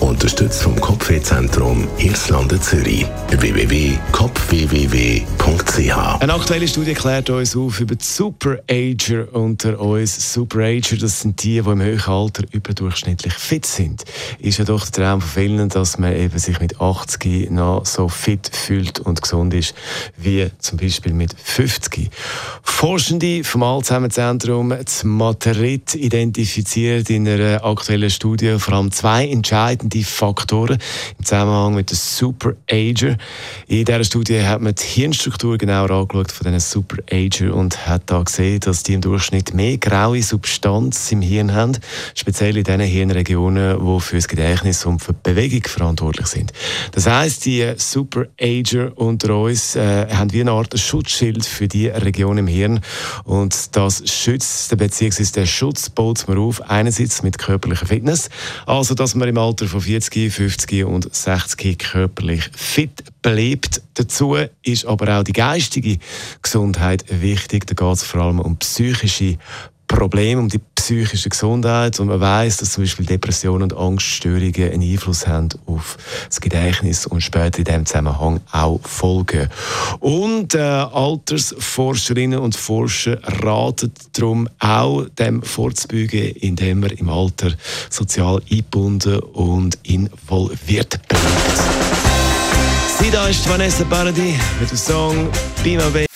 Unterstützt vom Kopfwehzentrum Irlande Zürich. www.kopfwww.ch Eine aktuelle Studie klärt uns auf über die Superager unter uns. Superager, das sind die, die im höheren Alter überdurchschnittlich fit sind. Ist ja doch der Traum von vielen, dass man eben sich mit 80 noch so fit fühlt und gesund ist, wie zum Beispiel mit 50. Forschende vom Alzheimer-Zentrum Madrid identifiziert in einer aktuellen Studie vor allem zwei entscheidende Faktoren im Zusammenhang mit den Superager. In dieser Studie hat man die Hirnstruktur genauer angeschaut von diesen Superager und hat da gesehen, dass die im Durchschnitt mehr graue Substanz im Hirn haben, speziell in den Hirnregionen, die für das Gedächtnis und für die Bewegung verantwortlich sind. Das heißt, die Superager unter uns äh, haben wie eine Art Schutzschild für die Region im Hirn und das schützt bzw. der Schutz baut man auf einerseits mit körperlicher Fitness, also dass man im Alter von 40, 50 und 60 körperlich fit bleibt. Dazu ist aber auch die geistige Gesundheit wichtig. Da geht es vor allem um psychische Probleme, um die psychische Gesundheit. Und man weiß, dass zum Beispiel Depressionen und Angststörungen einen Einfluss haben auf das Gedächtnis und später in diesem Zusammenhang auch Folgen. Und äh, Altersforscherinnen und Forscher raten darum auch, dem vorzubeugen, indem man im Alter sozial eingebunden und involviert bleibt. Sie da ist Vanessa Paradis mit dem Song Be My Baby.